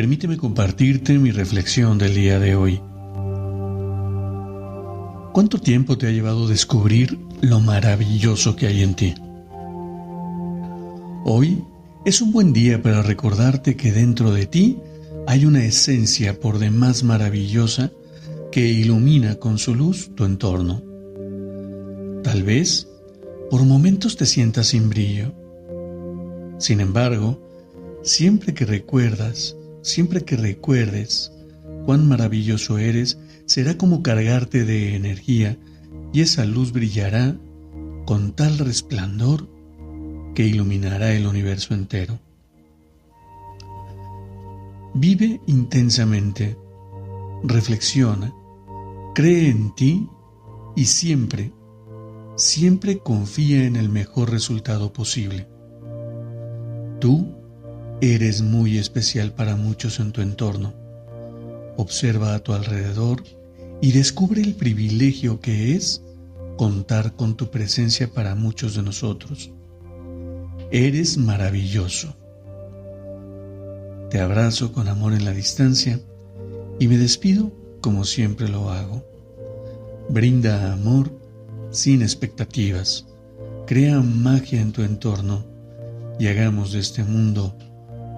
Permíteme compartirte mi reflexión del día de hoy. ¿Cuánto tiempo te ha llevado descubrir lo maravilloso que hay en ti? Hoy es un buen día para recordarte que dentro de ti hay una esencia por demás maravillosa que ilumina con su luz tu entorno. Tal vez por momentos te sientas sin brillo sin embargo, siempre que recuerdas, siempre que recuerdes cuán maravilloso eres, será como cargarte de energía y esa luz brillará con tal resplandor que iluminará el universo entero. Vive intensamente, reflexiona, cree en ti y siempre, siempre confía en el mejor resultado posible. Tú eres muy especial para muchos en tu entorno. Observa a tu alrededor y descubre el privilegio que es contar con tu presencia para muchos de nosotros. Eres maravilloso. Te abrazo con amor en la distancia y me despido como siempre lo hago. Brinda amor sin expectativas. Crea magia en tu entorno y hagamos de este mundo